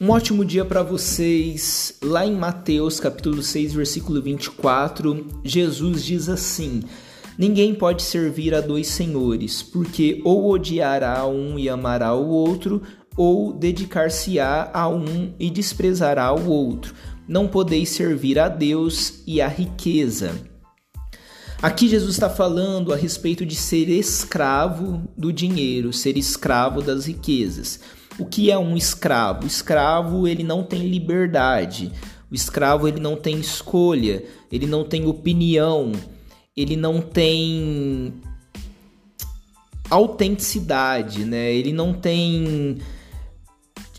Um ótimo dia para vocês. Lá em Mateus, capítulo 6, versículo 24, Jesus diz assim: Ninguém pode servir a dois senhores, porque ou odiará um e amará o outro, ou dedicar-se-á a um e desprezará o outro. Não podeis servir a Deus e a riqueza. Aqui Jesus está falando a respeito de ser escravo do dinheiro, ser escravo das riquezas. O que é um escravo? O escravo ele não tem liberdade. O escravo ele não tem escolha, ele não tem opinião, ele não tem autenticidade, né? Ele não tem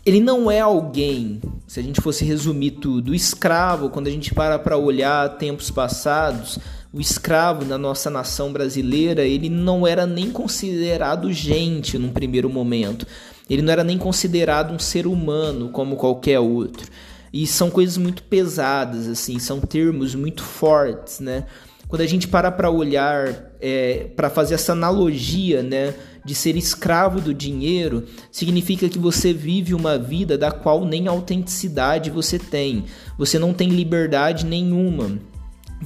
ele não é alguém, se a gente fosse resumir tudo, o escravo, quando a gente para para olhar tempos passados, o escravo na nossa nação brasileira, ele não era nem considerado gente num primeiro momento. Ele não era nem considerado um ser humano como qualquer outro. E são coisas muito pesadas, assim, são termos muito fortes, né? Quando a gente para para olhar, é, para fazer essa analogia, né, de ser escravo do dinheiro, significa que você vive uma vida da qual nem autenticidade você tem. Você não tem liberdade nenhuma.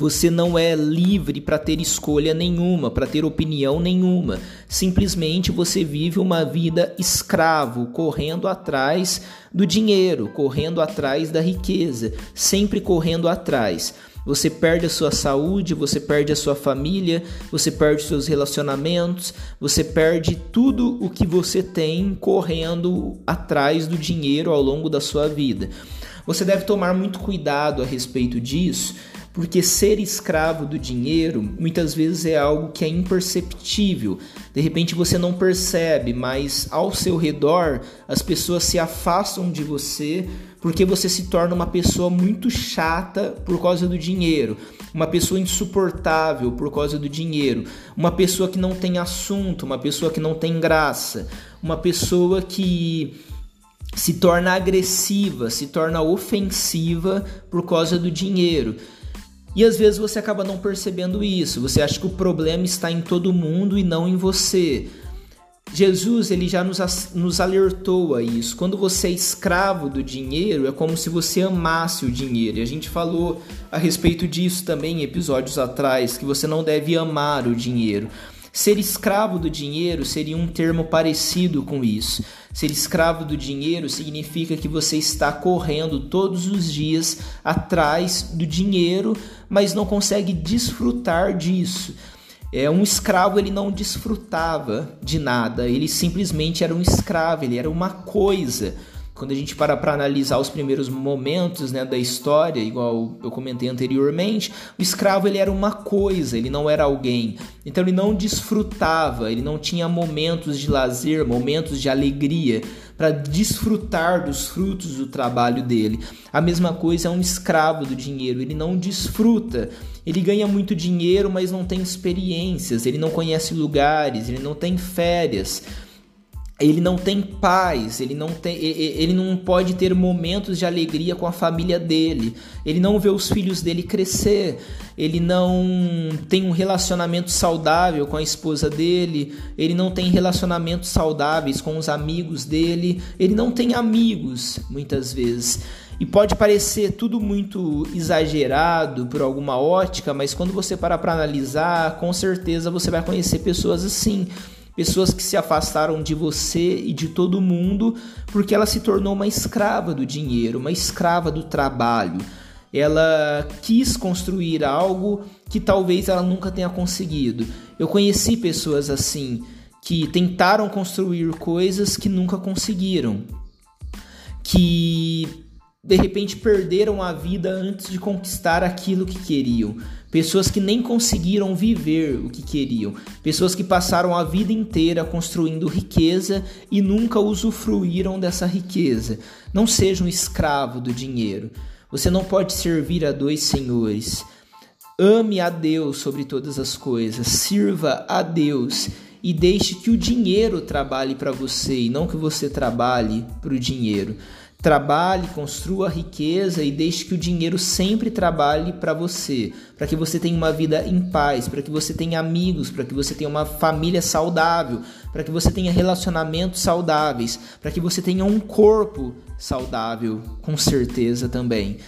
Você não é livre para ter escolha nenhuma, para ter opinião nenhuma. Simplesmente você vive uma vida escravo, correndo atrás do dinheiro, correndo atrás da riqueza, sempre correndo atrás. Você perde a sua saúde, você perde a sua família, você perde seus relacionamentos, você perde tudo o que você tem correndo atrás do dinheiro ao longo da sua vida. Você deve tomar muito cuidado a respeito disso, porque ser escravo do dinheiro muitas vezes é algo que é imperceptível. De repente você não percebe, mas ao seu redor as pessoas se afastam de você porque você se torna uma pessoa muito chata por causa do dinheiro, uma pessoa insuportável por causa do dinheiro, uma pessoa que não tem assunto, uma pessoa que não tem graça, uma pessoa que se torna agressiva, se torna ofensiva por causa do dinheiro. E às vezes você acaba não percebendo isso. Você acha que o problema está em todo mundo e não em você. Jesus ele já nos, nos alertou a isso. Quando você é escravo do dinheiro, é como se você amasse o dinheiro. E a gente falou a respeito disso também em episódios atrás, que você não deve amar o dinheiro. Ser escravo do dinheiro seria um termo parecido com isso. Ser escravo do dinheiro significa que você está correndo todos os dias atrás do dinheiro, mas não consegue desfrutar disso. É um escravo, ele não desfrutava de nada, ele simplesmente era um escravo, ele era uma coisa. Quando a gente para para analisar os primeiros momentos né, da história, igual eu comentei anteriormente, o escravo ele era uma coisa, ele não era alguém. Então ele não desfrutava, ele não tinha momentos de lazer, momentos de alegria para desfrutar dos frutos do trabalho dele. A mesma coisa é um escravo do dinheiro, ele não desfruta. Ele ganha muito dinheiro, mas não tem experiências, ele não conhece lugares, ele não tem férias ele não tem paz, ele não, tem, ele não pode ter momentos de alegria com a família dele, ele não vê os filhos dele crescer, ele não tem um relacionamento saudável com a esposa dele, ele não tem relacionamentos saudáveis com os amigos dele, ele não tem amigos muitas vezes. E pode parecer tudo muito exagerado por alguma ótica, mas quando você parar para analisar, com certeza você vai conhecer pessoas assim pessoas que se afastaram de você e de todo mundo porque ela se tornou uma escrava do dinheiro, uma escrava do trabalho. Ela quis construir algo que talvez ela nunca tenha conseguido. Eu conheci pessoas assim que tentaram construir coisas que nunca conseguiram, que de repente perderam a vida antes de conquistar aquilo que queriam. Pessoas que nem conseguiram viver o que queriam. Pessoas que passaram a vida inteira construindo riqueza e nunca usufruíram dessa riqueza. Não seja um escravo do dinheiro. Você não pode servir a dois senhores. Ame a Deus sobre todas as coisas. Sirva a Deus e deixe que o dinheiro trabalhe para você e não que você trabalhe para o dinheiro. Trabalhe, construa riqueza e deixe que o dinheiro sempre trabalhe para você, para que você tenha uma vida em paz, para que você tenha amigos, para que você tenha uma família saudável, para que você tenha relacionamentos saudáveis, para que você tenha um corpo saudável, com certeza também.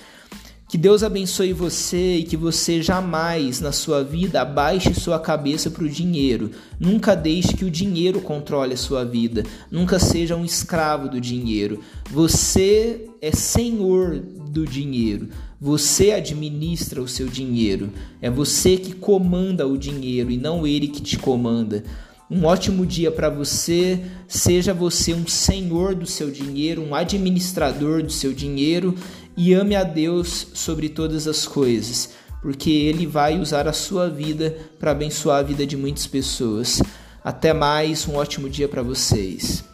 Que Deus abençoe você e que você jamais na sua vida abaixe sua cabeça para o dinheiro. Nunca deixe que o dinheiro controle a sua vida. Nunca seja um escravo do dinheiro. Você é senhor do dinheiro. Você administra o seu dinheiro. É você que comanda o dinheiro e não ele que te comanda. Um ótimo dia para você. Seja você um senhor do seu dinheiro, um administrador do seu dinheiro e ame a Deus sobre todas as coisas, porque Ele vai usar a sua vida para abençoar a vida de muitas pessoas. Até mais, um ótimo dia para vocês.